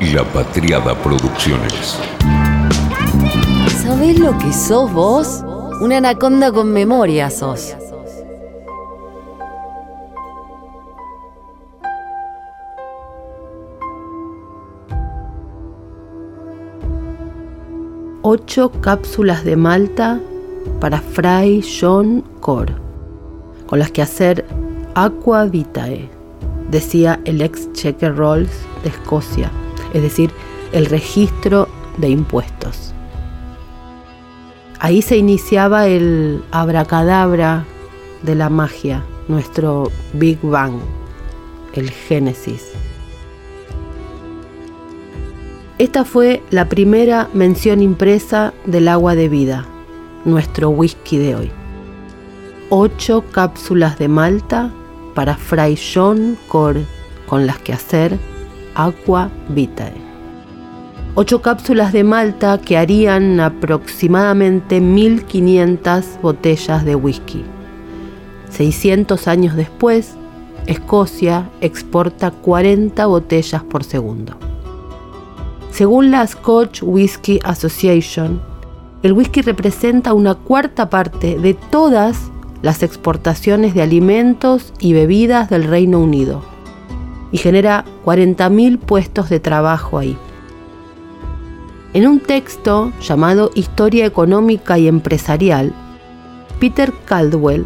La Patriada Producciones. ¿Sabés lo que sos vos? Una anaconda con memoria sos. Ocho cápsulas de malta para Fray John Core, con las que hacer Aqua Vitae, decía el ex Checker Rolls de Escocia, es decir, el registro de impuestos. Ahí se iniciaba el abracadabra de la magia, nuestro Big Bang, el Génesis. Esta fue la primera mención impresa del agua de vida, nuestro whisky de hoy. Ocho cápsulas de malta para Fray John Core con las que hacer Aqua Vitae. Ocho cápsulas de malta que harían aproximadamente 1500 botellas de whisky. 600 años después, Escocia exporta 40 botellas por segundo. Según la Scotch Whisky Association, el whisky representa una cuarta parte de todas las exportaciones de alimentos y bebidas del Reino Unido y genera 40.000 puestos de trabajo ahí. En un texto llamado Historia Económica y Empresarial, Peter Caldwell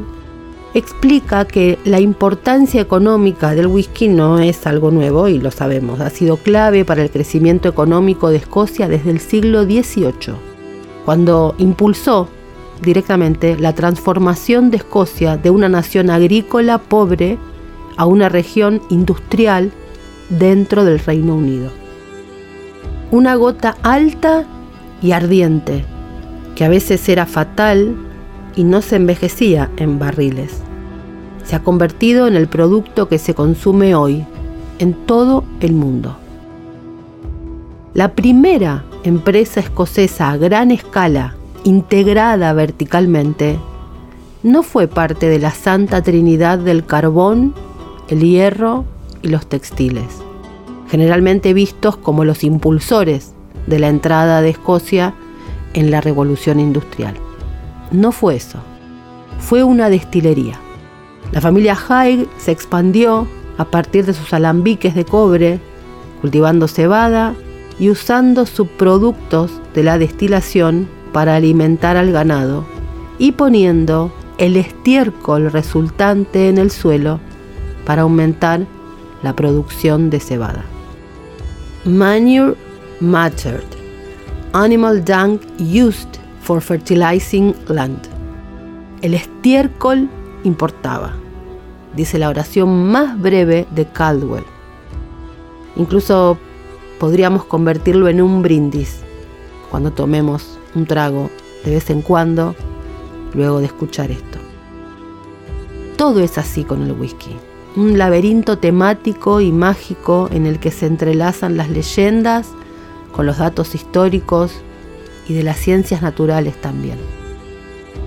explica que la importancia económica del whisky no es algo nuevo y lo sabemos, ha sido clave para el crecimiento económico de Escocia desde el siglo XVIII, cuando impulsó directamente la transformación de Escocia de una nación agrícola pobre a una región industrial dentro del Reino Unido. Una gota alta y ardiente, que a veces era fatal y no se envejecía en barriles. Se ha convertido en el producto que se consume hoy en todo el mundo. La primera empresa escocesa a gran escala, integrada verticalmente, no fue parte de la Santa Trinidad del carbón, el hierro y los textiles, generalmente vistos como los impulsores de la entrada de Escocia en la revolución industrial. No fue eso, fue una destilería. La familia Haig se expandió a partir de sus alambiques de cobre, cultivando cebada y usando subproductos de la destilación para alimentar al ganado y poniendo el estiércol resultante en el suelo para aumentar la producción de cebada. Manure mattered. Animal dung used for fertilizing land. El estiércol importaba, dice la oración más breve de Caldwell. Incluso podríamos convertirlo en un brindis cuando tomemos un trago de vez en cuando luego de escuchar esto. Todo es así con el whisky, un laberinto temático y mágico en el que se entrelazan las leyendas con los datos históricos y de las ciencias naturales también.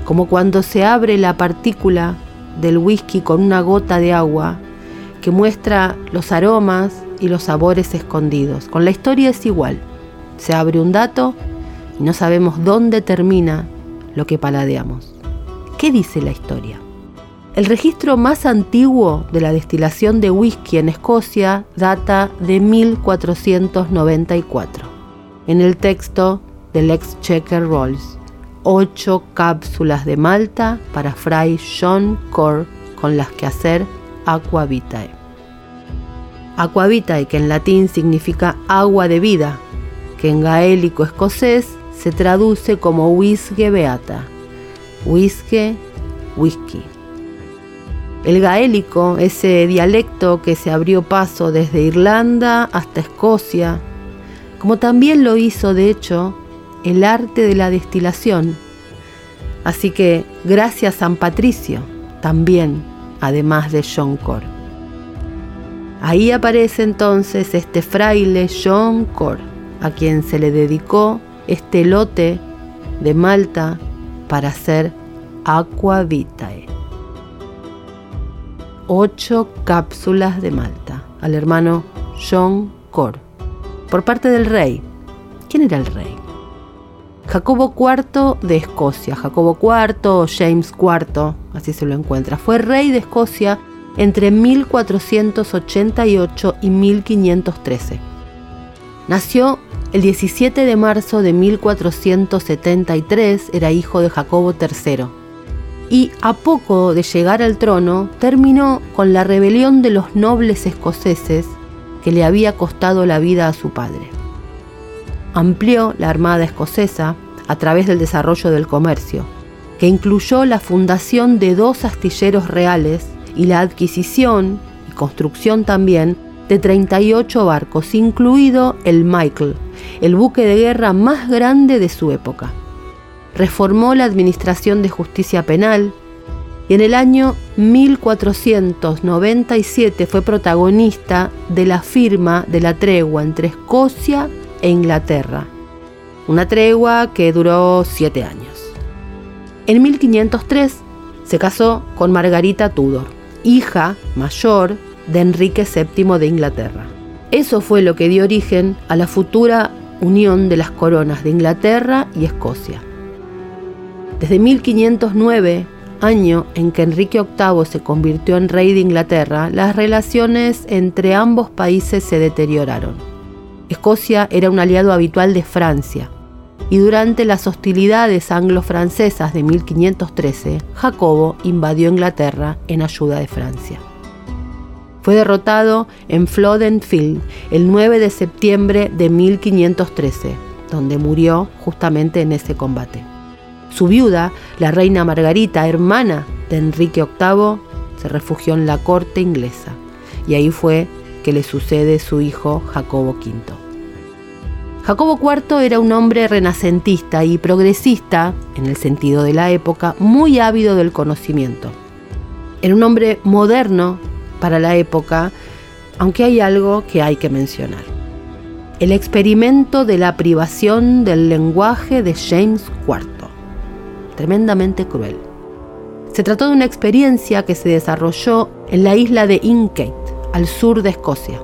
Como cuando se abre la partícula del whisky con una gota de agua que muestra los aromas y los sabores escondidos. Con la historia es igual. Se abre un dato y no sabemos dónde termina lo que paladeamos. ¿Qué dice la historia? El registro más antiguo de la destilación de whisky en Escocia data de 1494. En el texto del Exchequer Rolls, ocho cápsulas de malta para Fray John Core con las que hacer aqua vitae. Aqua vitae, que en latín significa agua de vida, que en gaélico escocés se traduce como whisky beata, whisky, whisky. El gaélico, ese dialecto que se abrió paso desde Irlanda hasta Escocia, como también lo hizo de hecho el arte de la destilación. Así que gracias San Patricio, también, además de John Core. Ahí aparece entonces este fraile John Core, a quien se le dedicó este lote de Malta para hacer Aqua Vitae. Ocho cápsulas de Malta al hermano John Core por parte del rey. ¿Quién era el rey? Jacobo IV de Escocia. Jacobo IV, James IV, así se lo encuentra. Fue rey de Escocia entre 1488 y 1513. Nació el 17 de marzo de 1473, era hijo de Jacobo III. Y a poco de llegar al trono, terminó con la rebelión de los nobles escoceses que le había costado la vida a su padre. Amplió la Armada escocesa a través del desarrollo del comercio, que incluyó la fundación de dos astilleros reales y la adquisición y construcción también de 38 barcos, incluido el Michael, el buque de guerra más grande de su época. Reformó la administración de justicia penal y en el año 1497 fue protagonista de la firma de la tregua entre Escocia e Inglaterra, una tregua que duró siete años. En 1503 se casó con Margarita Tudor, hija mayor de Enrique VII de Inglaterra. Eso fue lo que dio origen a la futura unión de las coronas de Inglaterra y Escocia. Desde 1509, año en que Enrique VIII se convirtió en rey de Inglaterra, las relaciones entre ambos países se deterioraron. Escocia era un aliado habitual de Francia, y durante las hostilidades anglo-francesas de 1513, Jacobo invadió Inglaterra en ayuda de Francia. Fue derrotado en Flodden Field el 9 de septiembre de 1513, donde murió justamente en ese combate. Su viuda, la reina Margarita, hermana de Enrique VIII, se refugió en la corte inglesa y ahí fue que le sucede su hijo Jacobo V. Jacobo IV era un hombre renacentista y progresista, en el sentido de la época, muy ávido del conocimiento. Era un hombre moderno para la época, aunque hay algo que hay que mencionar. El experimento de la privación del lenguaje de James IV. Tremendamente cruel. Se trató de una experiencia que se desarrolló en la isla de Inkate, al sur de Escocia.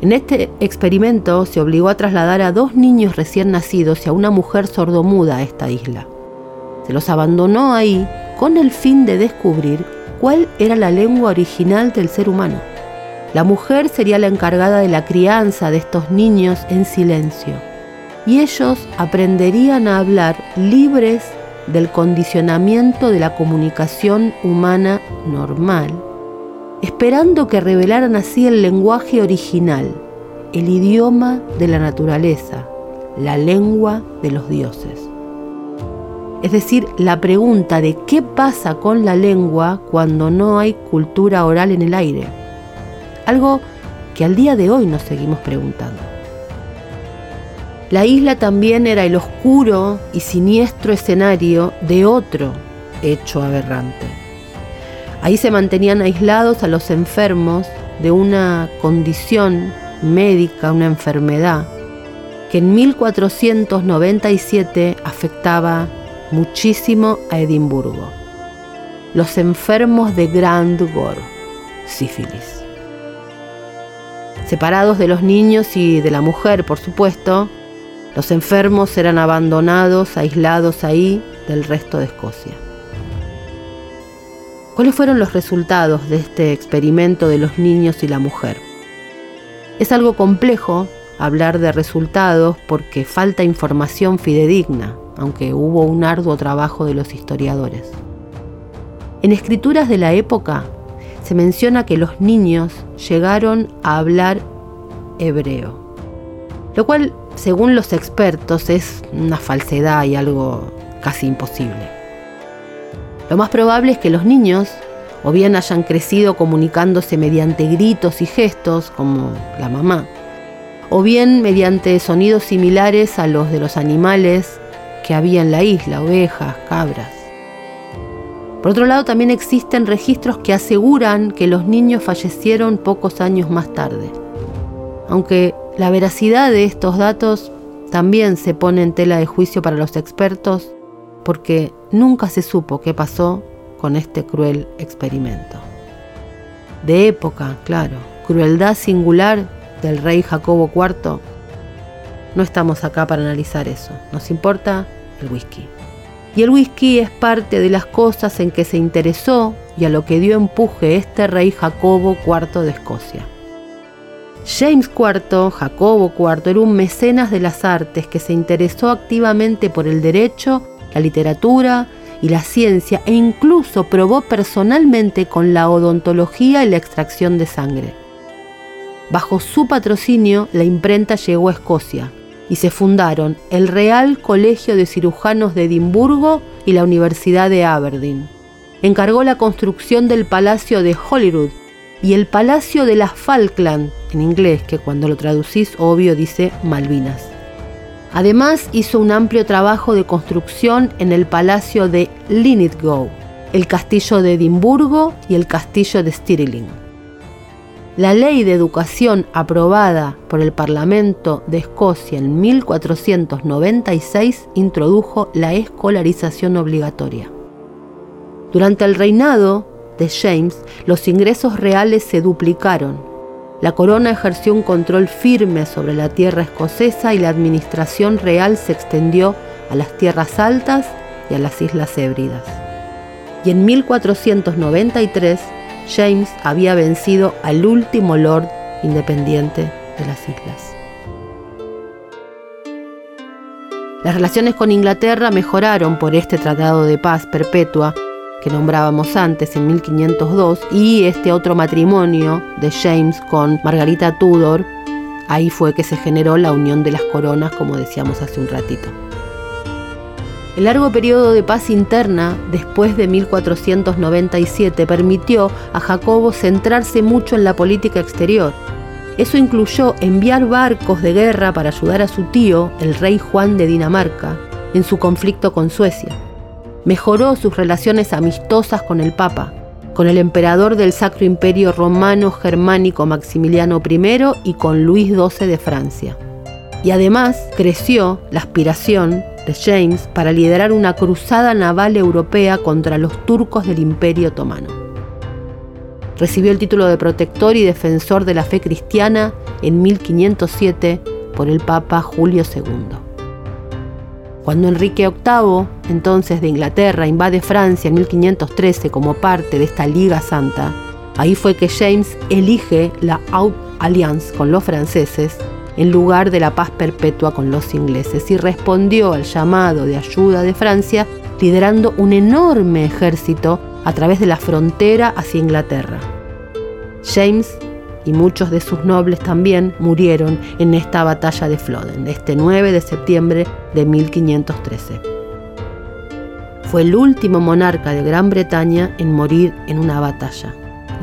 En este experimento se obligó a trasladar a dos niños recién nacidos y a una mujer sordomuda a esta isla. Se los abandonó ahí con el fin de descubrir cuál era la lengua original del ser humano. La mujer sería la encargada de la crianza de estos niños en silencio y ellos aprenderían a hablar libres del condicionamiento de la comunicación humana normal, esperando que revelaran así el lenguaje original, el idioma de la naturaleza, la lengua de los dioses es decir, la pregunta de qué pasa con la lengua cuando no hay cultura oral en el aire. Algo que al día de hoy nos seguimos preguntando. La isla también era el oscuro y siniestro escenario de otro hecho aberrante. Ahí se mantenían aislados a los enfermos de una condición médica, una enfermedad, que en 1497 afectaba muchísimo a Edimburgo. Los enfermos de Grand Gore, sífilis. Separados de los niños y de la mujer, por supuesto, los enfermos eran abandonados, aislados ahí del resto de Escocia. ¿Cuáles fueron los resultados de este experimento de los niños y la mujer? Es algo complejo hablar de resultados porque falta información fidedigna aunque hubo un arduo trabajo de los historiadores. En escrituras de la época se menciona que los niños llegaron a hablar hebreo, lo cual, según los expertos, es una falsedad y algo casi imposible. Lo más probable es que los niños o bien hayan crecido comunicándose mediante gritos y gestos, como la mamá, o bien mediante sonidos similares a los de los animales que había en la isla, ovejas, cabras. Por otro lado, también existen registros que aseguran que los niños fallecieron pocos años más tarde. Aunque la veracidad de estos datos también se pone en tela de juicio para los expertos porque nunca se supo qué pasó con este cruel experimento. De época, claro, crueldad singular del rey Jacobo IV, no estamos acá para analizar eso, nos importa el whisky. Y el whisky es parte de las cosas en que se interesó y a lo que dio empuje este rey Jacobo IV de Escocia. James IV, Jacobo IV, era un mecenas de las artes que se interesó activamente por el derecho, la literatura y la ciencia e incluso probó personalmente con la odontología y la extracción de sangre. Bajo su patrocinio, la imprenta llegó a Escocia y se fundaron el Real Colegio de Cirujanos de Edimburgo y la Universidad de Aberdeen. Encargó la construcción del Palacio de Holyrood y el Palacio de las Falkland, en inglés, que cuando lo traducís obvio dice Malvinas. Además hizo un amplio trabajo de construcción en el Palacio de Linlithgow, el Castillo de Edimburgo y el Castillo de Stirling. La ley de educación aprobada por el Parlamento de Escocia en 1496 introdujo la escolarización obligatoria. Durante el reinado de James, los ingresos reales se duplicaron. La corona ejerció un control firme sobre la tierra escocesa y la administración real se extendió a las tierras altas y a las Islas Hébridas. Y en 1493, James había vencido al último lord independiente de las islas. Las relaciones con Inglaterra mejoraron por este tratado de paz perpetua que nombrábamos antes en 1502 y este otro matrimonio de James con Margarita Tudor, ahí fue que se generó la unión de las coronas como decíamos hace un ratito. El largo periodo de paz interna después de 1497 permitió a Jacobo centrarse mucho en la política exterior. Eso incluyó enviar barcos de guerra para ayudar a su tío, el rey Juan de Dinamarca, en su conflicto con Suecia mejoró sus relaciones amistosas con el Papa, con el emperador del Sacro Imperio Romano Germánico Maximiliano I y con Luis XII de Francia. Y además creció la aspiración de James para liderar una cruzada naval europea contra los turcos del Imperio Otomano. Recibió el título de protector y defensor de la fe cristiana en 1507 por el Papa Julio II. Cuando Enrique VIII, entonces de Inglaterra, invade Francia en 1513 como parte de esta Liga Santa, ahí fue que James elige la Haute Alliance con los franceses en lugar de la paz perpetua con los ingleses y respondió al llamado de ayuda de Francia liderando un enorme ejército a través de la frontera hacia Inglaterra. James y muchos de sus nobles también murieron en esta batalla de Flodden, este 9 de septiembre de 1513. Fue el último monarca de Gran Bretaña en morir en una batalla,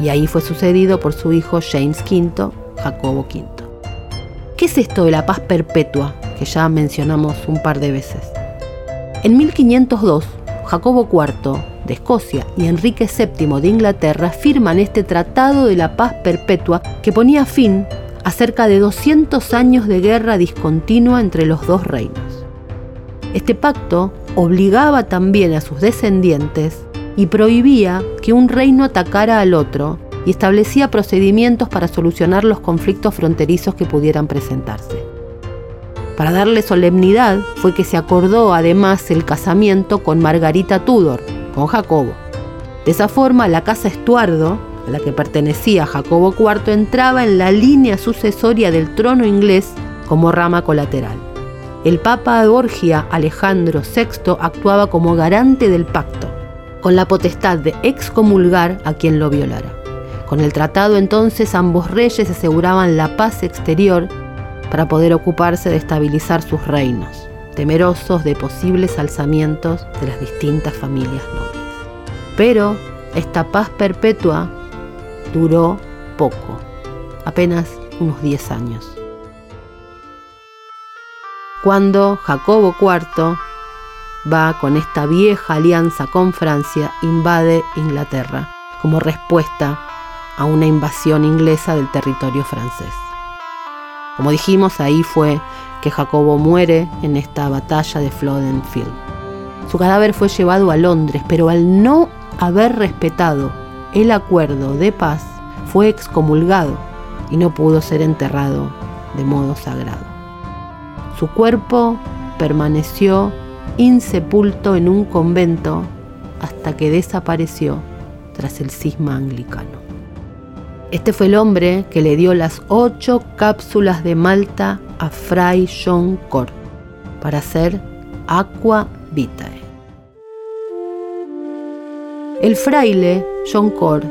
y ahí fue sucedido por su hijo James V, Jacobo V. ¿Qué es esto de la paz perpetua que ya mencionamos un par de veces? En 1502, Jacobo IV de Escocia y Enrique VII de Inglaterra firman este Tratado de la Paz Perpetua que ponía fin a cerca de 200 años de guerra discontinua entre los dos reinos. Este pacto obligaba también a sus descendientes y prohibía que un reino atacara al otro y establecía procedimientos para solucionar los conflictos fronterizos que pudieran presentarse. Para darle solemnidad fue que se acordó además el casamiento con Margarita Tudor, con Jacobo. De esa forma, la casa Estuardo, a la que pertenecía Jacobo IV, entraba en la línea sucesoria del trono inglés como rama colateral. El Papa Borgia Alejandro VI actuaba como garante del pacto, con la potestad de excomulgar a quien lo violara. Con el tratado entonces ambos reyes aseguraban la paz exterior para poder ocuparse de estabilizar sus reinos temerosos de posibles alzamientos de las distintas familias nobles. Pero esta paz perpetua duró poco, apenas unos 10 años. Cuando Jacobo IV va con esta vieja alianza con Francia, invade Inglaterra como respuesta a una invasión inglesa del territorio francés. Como dijimos, ahí fue que Jacobo muere en esta batalla de Flodden Field. Su cadáver fue llevado a Londres, pero al no haber respetado el acuerdo de paz, fue excomulgado y no pudo ser enterrado de modo sagrado. Su cuerpo permaneció insepulto en un convento hasta que desapareció tras el cisma anglicano. Este fue el hombre que le dio las ocho cápsulas de Malta a Fray John Cor para hacer Aqua Vitae. El fraile John Cor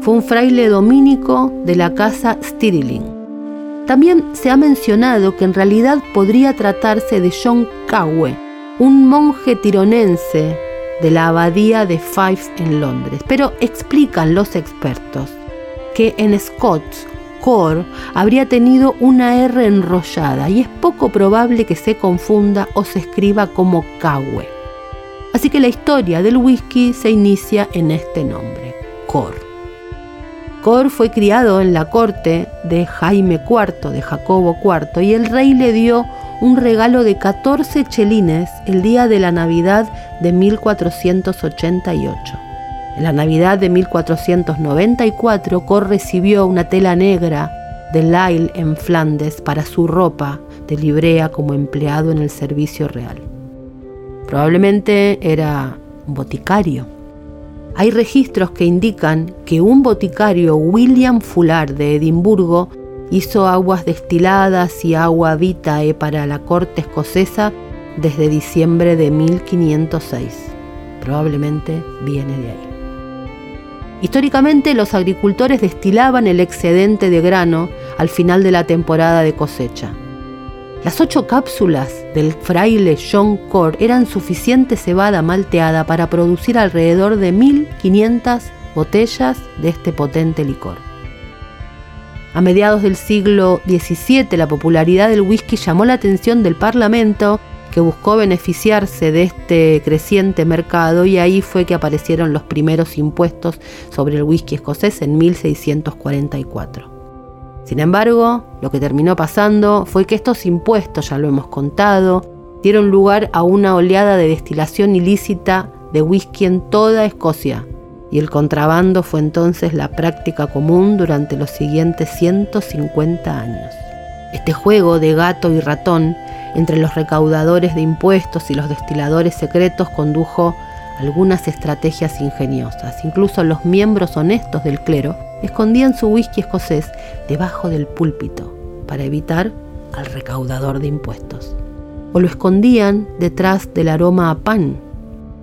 fue un fraile dominico de la casa Stirling. También se ha mencionado que en realidad podría tratarse de John Cawe, un monje tironense de la abadía de Fife en Londres, pero explican los expertos que en Scots Core habría tenido una R enrollada y es poco probable que se confunda o se escriba como Cawe. Así que la historia del whisky se inicia en este nombre, Cor. Cor fue criado en la corte de Jaime IV, de Jacobo IV, y el rey le dio un regalo de 14 chelines el día de la Navidad de 1488. En la Navidad de 1494, Cor recibió una tela negra de Lyle en Flandes para su ropa de librea como empleado en el servicio real. Probablemente era un boticario. Hay registros que indican que un boticario, William Fuller de Edimburgo, hizo aguas destiladas y agua vitae para la corte escocesa desde diciembre de 1506. Probablemente viene de ahí. Históricamente los agricultores destilaban el excedente de grano al final de la temporada de cosecha. Las ocho cápsulas del fraile John Core eran suficiente cebada malteada para producir alrededor de 1.500 botellas de este potente licor. A mediados del siglo XVII la popularidad del whisky llamó la atención del Parlamento que buscó beneficiarse de este creciente mercado y ahí fue que aparecieron los primeros impuestos sobre el whisky escocés en 1644. Sin embargo, lo que terminó pasando fue que estos impuestos, ya lo hemos contado, dieron lugar a una oleada de destilación ilícita de whisky en toda Escocia, y el contrabando fue entonces la práctica común durante los siguientes 150 años. Este juego de gato y ratón entre los recaudadores de impuestos y los destiladores secretos condujo algunas estrategias ingeniosas. Incluso los miembros honestos del clero escondían su whisky escocés debajo del púlpito para evitar al recaudador de impuestos. O lo escondían detrás del aroma a pan.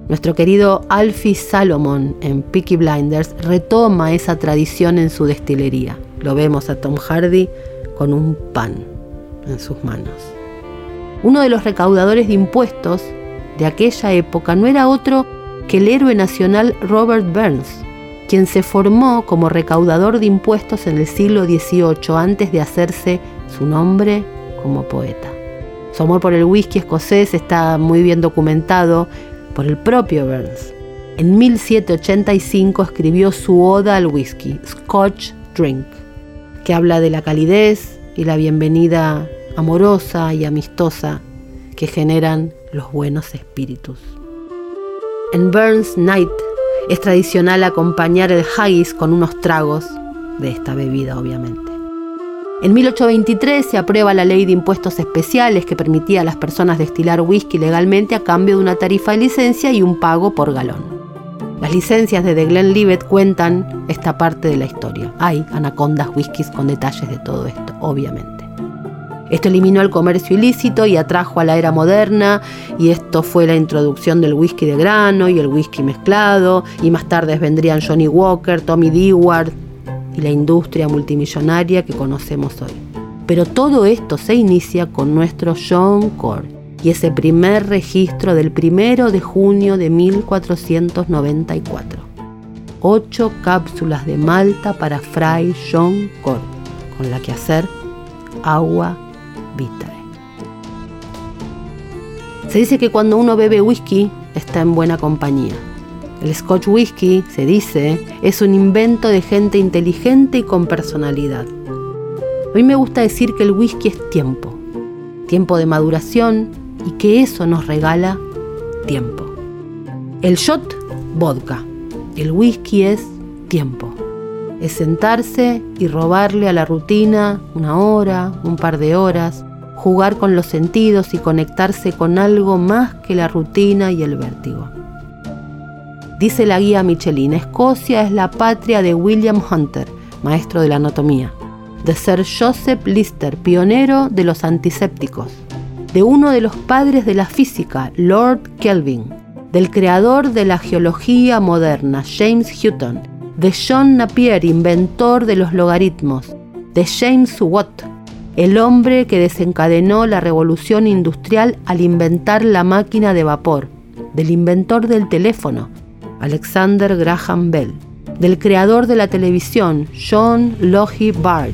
Nuestro querido Alfie Salomon en Peaky Blinders retoma esa tradición en su destilería. Lo vemos a Tom Hardy con un pan en sus manos. Uno de los recaudadores de impuestos de aquella época no era otro que el héroe nacional Robert Burns, quien se formó como recaudador de impuestos en el siglo XVIII antes de hacerse su nombre como poeta. Su amor por el whisky escocés está muy bien documentado por el propio Burns. En 1785 escribió su oda al whisky, Scotch Drink, que habla de la calidez y la bienvenida amorosa y amistosa que generan los buenos espíritus. En Burns Night es tradicional acompañar el haggis con unos tragos de esta bebida, obviamente. En 1823 se aprueba la ley de impuestos especiales que permitía a las personas destilar whisky legalmente a cambio de una tarifa de licencia y un pago por galón. Las licencias de The Glenlivet cuentan esta parte de la historia. Hay anacondas whiskies con detalles de todo esto, obviamente. Esto eliminó el comercio ilícito y atrajo a la era moderna y esto fue la introducción del whisky de grano y el whisky mezclado y más tarde vendrían Johnny Walker, Tommy Dewar y la industria multimillonaria que conocemos hoy. Pero todo esto se inicia con nuestro John Core y ese primer registro del primero de junio de 1494. Ocho cápsulas de malta para Fray John Core, con la que hacer agua Se dice que cuando uno bebe whisky está en buena compañía. El Scotch Whisky, se dice, es un invento de gente inteligente y con personalidad. A mí me gusta decir que el whisky es tiempo, tiempo de maduración y que eso nos regala tiempo. El shot, vodka. El whisky es tiempo. Sentarse y robarle a la rutina una hora, un par de horas, jugar con los sentidos y conectarse con algo más que la rutina y el vértigo. Dice la guía Michelin, Escocia es la patria de William Hunter, maestro de la anatomía, de Sir Joseph Lister, pionero de los antisépticos, de uno de los padres de la física, Lord Kelvin, del creador de la geología moderna, James Hutton, de John Napier, inventor de los logaritmos, de James Watt, el hombre que desencadenó la revolución industrial al inventar la máquina de vapor, del inventor del teléfono, Alexander Graham Bell, del creador de la televisión, John Logie Bard,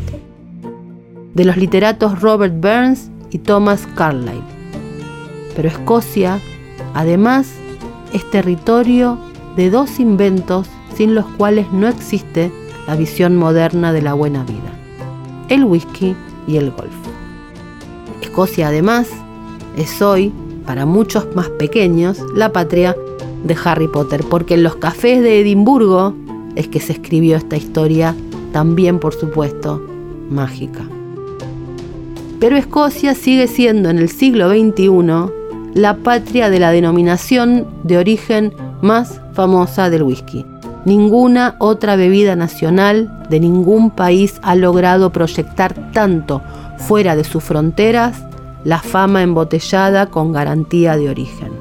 de los literatos Robert Burns y Thomas Carlyle. Pero Escocia, además, es territorio de dos inventos sin los cuales no existe la visión moderna de la buena vida, el whisky y el golf. Escocia, además, es hoy, para muchos más pequeños, la patria de Harry Potter, porque en los cafés de Edimburgo es que se escribió esta historia, también por supuesto, mágica. Pero Escocia sigue siendo en el siglo XXI la patria de la denominación de origen más famosa del whisky. Ninguna otra bebida nacional de ningún país ha logrado proyectar tanto fuera de sus fronteras la fama embotellada con garantía de origen.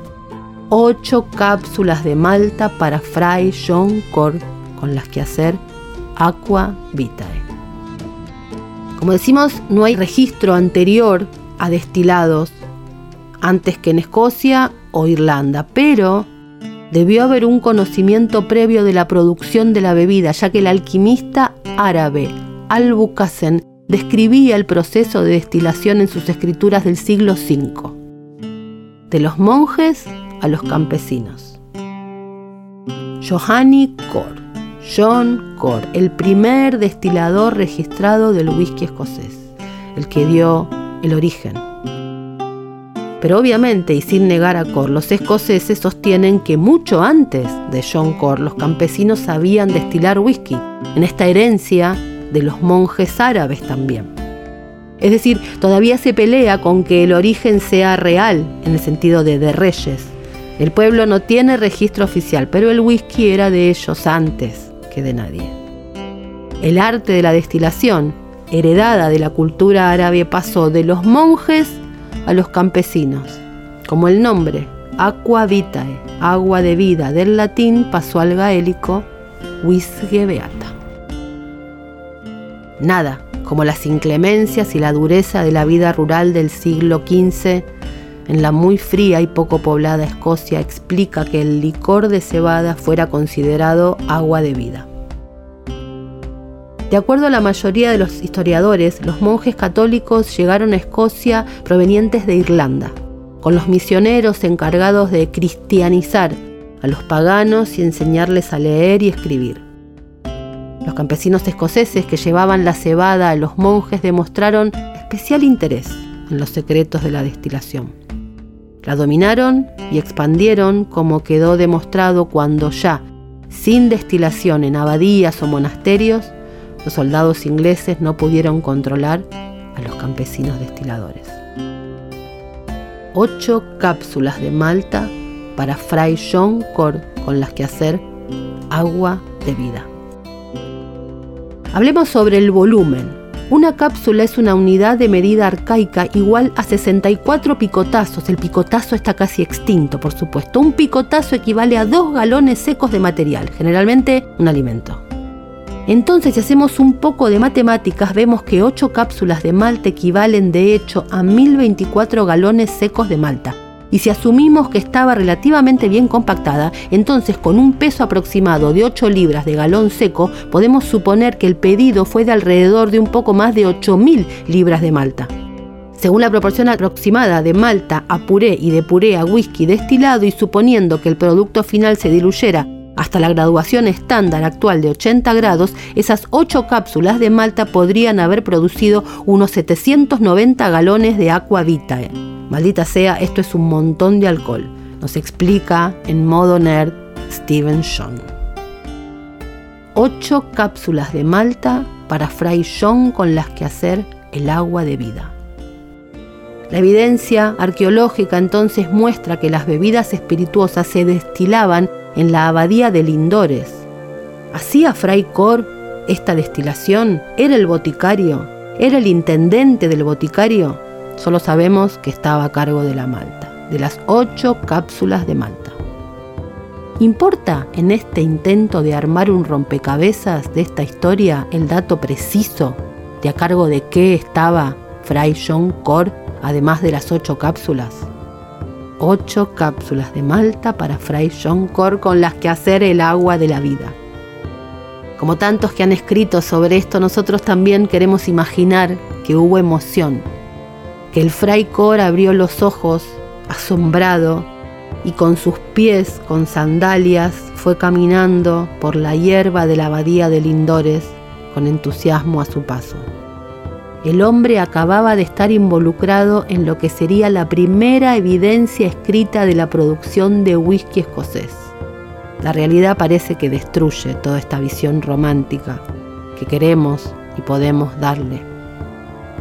Ocho cápsulas de malta para Fray John Cord con las que hacer Aqua Vitae. Como decimos, no hay registro anterior a destilados antes que en Escocia o Irlanda, pero debió haber un conocimiento previo de la producción de la bebida, ya que el alquimista árabe Al-Bukasen describía el proceso de destilación en sus escrituras del siglo V, de los monjes a los campesinos. Johanny Kor, John Kor, el primer destilador registrado del whisky escocés, el que dio el origen pero obviamente, y sin negar a Cor, los escoceses sostienen que mucho antes de John Cor, los campesinos sabían destilar whisky, en esta herencia de los monjes árabes también. Es decir, todavía se pelea con que el origen sea real, en el sentido de de reyes. El pueblo no tiene registro oficial, pero el whisky era de ellos antes que de nadie. El arte de la destilación, heredada de la cultura árabe, pasó de los monjes a los campesinos. Como el nombre, aqua vitae, agua de vida del latín, pasó al gaélico Wisge beata. Nada como las inclemencias y la dureza de la vida rural del siglo XV en la muy fría y poco poblada Escocia explica que el licor de cebada fuera considerado agua de vida. De acuerdo a la mayoría de los historiadores, los monjes católicos llegaron a Escocia provenientes de Irlanda, con los misioneros encargados de cristianizar a los paganos y enseñarles a leer y escribir. Los campesinos escoceses que llevaban la cebada a los monjes demostraron especial interés en los secretos de la destilación. La dominaron y expandieron como quedó demostrado cuando ya, sin destilación en abadías o monasterios, los soldados ingleses no pudieron controlar a los campesinos destiladores. Ocho cápsulas de malta para Fray John Cord con las que hacer agua de vida. Hablemos sobre el volumen. Una cápsula es una unidad de medida arcaica igual a 64 picotazos. El picotazo está casi extinto, por supuesto. Un picotazo equivale a dos galones secos de material, generalmente un alimento. Entonces, si hacemos un poco de matemáticas, vemos que 8 cápsulas de malta equivalen de hecho a 1024 galones secos de malta. Y si asumimos que estaba relativamente bien compactada, entonces con un peso aproximado de 8 libras de galón seco, podemos suponer que el pedido fue de alrededor de un poco más de 8.000 libras de malta. Según la proporción aproximada de malta a puré y de puré a whisky destilado y suponiendo que el producto final se diluyera hasta la graduación estándar actual de 80 grados, esas 8 cápsulas de malta podrían haber producido unos 790 galones de aqua vitae. Maldita sea, esto es un montón de alcohol, nos explica en modo nerd Steven John. 8 cápsulas de malta para Fray John con las que hacer el agua de vida. La evidencia arqueológica entonces muestra que las bebidas espirituosas se destilaban en la abadía de Lindores. ¿Hacía Fray Cor esta destilación? ¿Era el boticario? ¿Era el intendente del boticario? Solo sabemos que estaba a cargo de la malta, de las ocho cápsulas de malta. ¿Importa en este intento de armar un rompecabezas de esta historia el dato preciso de a cargo de qué estaba Fray John Cor además de las ocho cápsulas. Ocho cápsulas de Malta para Fray John Cor con las que hacer el agua de la vida. Como tantos que han escrito sobre esto, nosotros también queremos imaginar que hubo emoción, que el Fray Cor abrió los ojos, asombrado, y con sus pies, con sandalias, fue caminando por la hierba de la abadía de Lindores con entusiasmo a su paso el hombre acababa de estar involucrado en lo que sería la primera evidencia escrita de la producción de whisky escocés. La realidad parece que destruye toda esta visión romántica que queremos y podemos darle.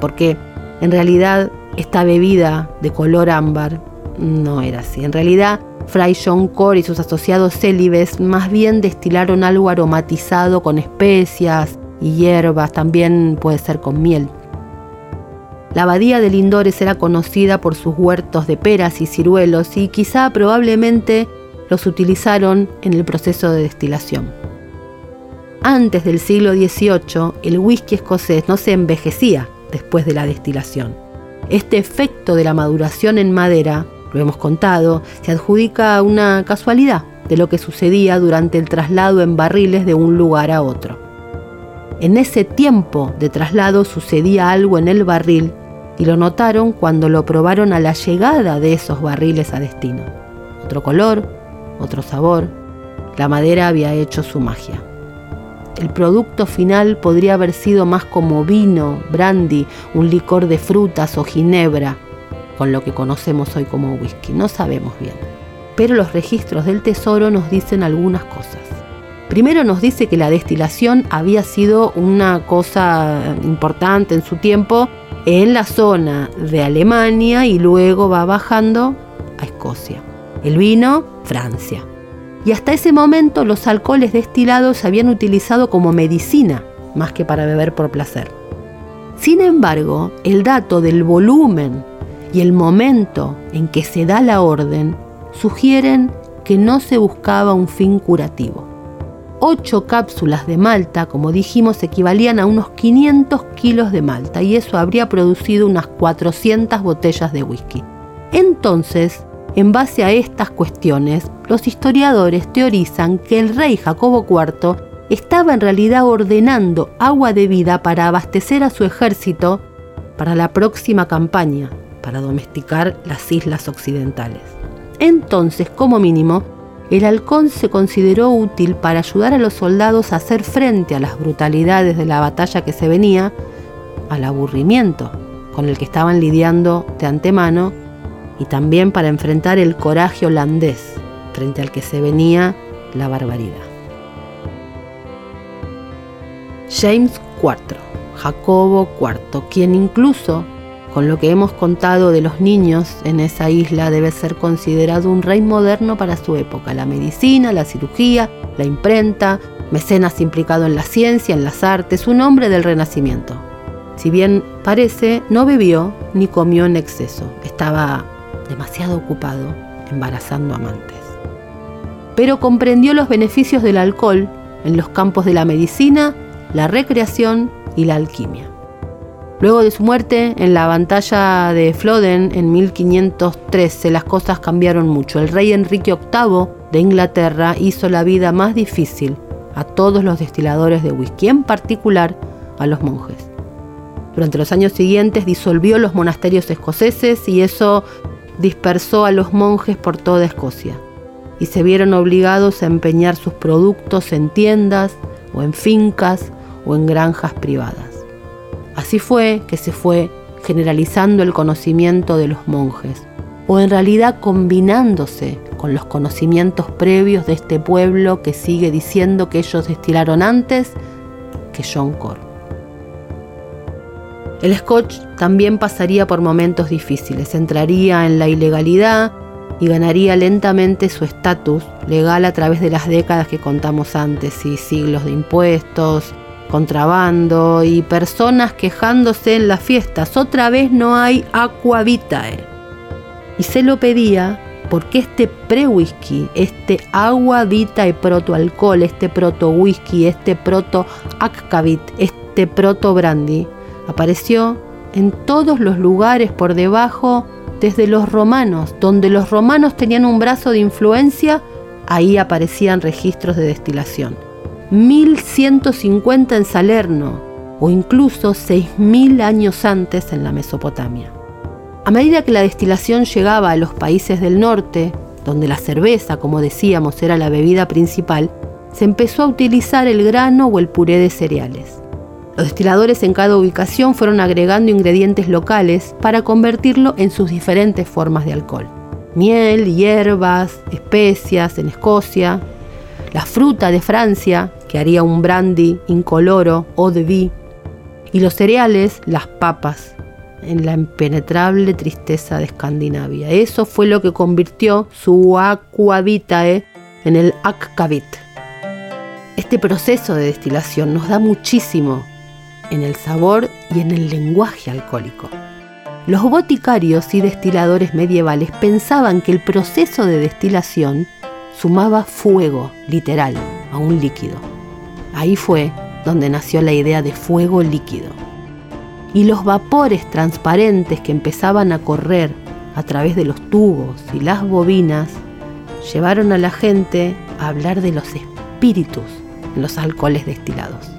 Porque en realidad esta bebida de color ámbar no era así. En realidad, Fray John Core y sus asociados célibes más bien destilaron algo aromatizado con especias y hierbas, también puede ser con miel. La abadía de Lindores era conocida por sus huertos de peras y ciruelos y quizá probablemente los utilizaron en el proceso de destilación. Antes del siglo XVIII, el whisky escocés no se envejecía después de la destilación. Este efecto de la maduración en madera, lo hemos contado, se adjudica a una casualidad de lo que sucedía durante el traslado en barriles de un lugar a otro. En ese tiempo de traslado sucedía algo en el barril y lo notaron cuando lo probaron a la llegada de esos barriles a destino. Otro color, otro sabor, la madera había hecho su magia. El producto final podría haber sido más como vino, brandy, un licor de frutas o ginebra, con lo que conocemos hoy como whisky. No sabemos bien. Pero los registros del tesoro nos dicen algunas cosas. Primero nos dice que la destilación había sido una cosa importante en su tiempo en la zona de Alemania y luego va bajando a Escocia. El vino, Francia. Y hasta ese momento los alcoholes destilados se habían utilizado como medicina, más que para beber por placer. Sin embargo, el dato del volumen y el momento en que se da la orden sugieren que no se buscaba un fin curativo. 8 cápsulas de malta, como dijimos, equivalían a unos 500 kilos de malta y eso habría producido unas 400 botellas de whisky. Entonces, en base a estas cuestiones, los historiadores teorizan que el rey Jacobo IV estaba en realidad ordenando agua de vida para abastecer a su ejército para la próxima campaña, para domesticar las islas occidentales. Entonces, como mínimo, el halcón se consideró útil para ayudar a los soldados a hacer frente a las brutalidades de la batalla que se venía, al aburrimiento con el que estaban lidiando de antemano y también para enfrentar el coraje holandés frente al que se venía la barbaridad. James IV, Jacobo IV, quien incluso con lo que hemos contado de los niños en esa isla, debe ser considerado un rey moderno para su época. La medicina, la cirugía, la imprenta, mecenas implicado en la ciencia, en las artes, un hombre del Renacimiento. Si bien parece, no bebió ni comió en exceso. Estaba demasiado ocupado embarazando amantes. Pero comprendió los beneficios del alcohol en los campos de la medicina, la recreación y la alquimia. Luego de su muerte, en la batalla de Flodden en 1513, las cosas cambiaron mucho. El rey Enrique VIII de Inglaterra hizo la vida más difícil a todos los destiladores de whisky, en particular a los monjes. Durante los años siguientes disolvió los monasterios escoceses y eso dispersó a los monjes por toda Escocia y se vieron obligados a empeñar sus productos en tiendas o en fincas o en granjas privadas. Así fue que se fue generalizando el conocimiento de los monjes, o en realidad combinándose con los conocimientos previos de este pueblo que sigue diciendo que ellos destilaron antes que John Core. El Scotch también pasaría por momentos difíciles, entraría en la ilegalidad y ganaría lentamente su estatus legal a través de las décadas que contamos antes y siglos de impuestos, contrabando y personas quejándose en las fiestas. Otra vez no hay aqua vitae. Y se lo pedía porque este pre-whisky, este agua vitae proto-alcohol, este proto-whisky, este proto-akvavit, este proto-brandy, apareció en todos los lugares por debajo desde los romanos, donde los romanos tenían un brazo de influencia, ahí aparecían registros de destilación. 1150 en Salerno o incluso 6000 años antes en la Mesopotamia. A medida que la destilación llegaba a los países del norte, donde la cerveza, como decíamos, era la bebida principal, se empezó a utilizar el grano o el puré de cereales. Los destiladores en cada ubicación fueron agregando ingredientes locales para convertirlo en sus diferentes formas de alcohol. Miel, hierbas, especias en Escocia, la fruta de Francia, que haría un brandy incoloro o de vie, y los cereales, las papas, en la impenetrable tristeza de Escandinavia. Eso fue lo que convirtió su aqua vitae en el akvavit. Este proceso de destilación nos da muchísimo en el sabor y en el lenguaje alcohólico. Los boticarios y destiladores medievales pensaban que el proceso de destilación sumaba fuego, literal, a un líquido. Ahí fue donde nació la idea de fuego líquido. Y los vapores transparentes que empezaban a correr a través de los tubos y las bobinas llevaron a la gente a hablar de los espíritus en los alcoholes destilados.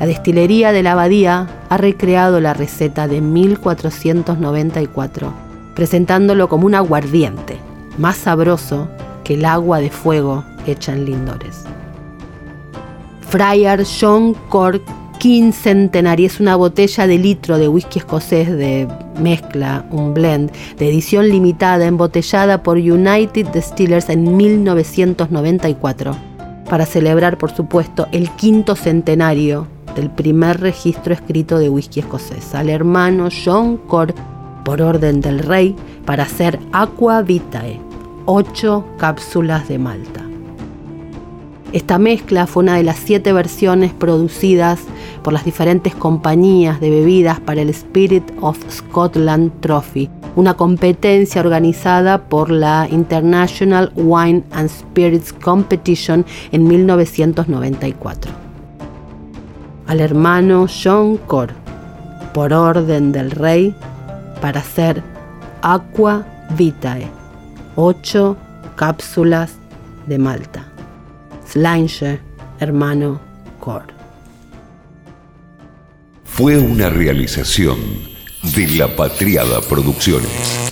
La destilería de la abadía ha recreado la receta de 1494, presentándolo como un aguardiente, más sabroso que el agua de fuego hecha en lindores. Friar John Cork Quincentenary es una botella de litro de whisky escocés de mezcla, un blend, de edición limitada embotellada por United Distillers en 1994, para celebrar, por supuesto, el quinto centenario del primer registro escrito de whisky escocés, al hermano John Cork, por orden del rey, para hacer Aqua Vitae, ocho cápsulas de Malta. Esta mezcla fue una de las siete versiones producidas por las diferentes compañías de bebidas para el Spirit of Scotland Trophy, una competencia organizada por la International Wine and Spirits Competition en 1994 al hermano John Cor, por orden del rey, para hacer Aqua Vitae, ocho cápsulas de Malta. Slange, hermano Cor. Fue una realización de la Patriada Producciones.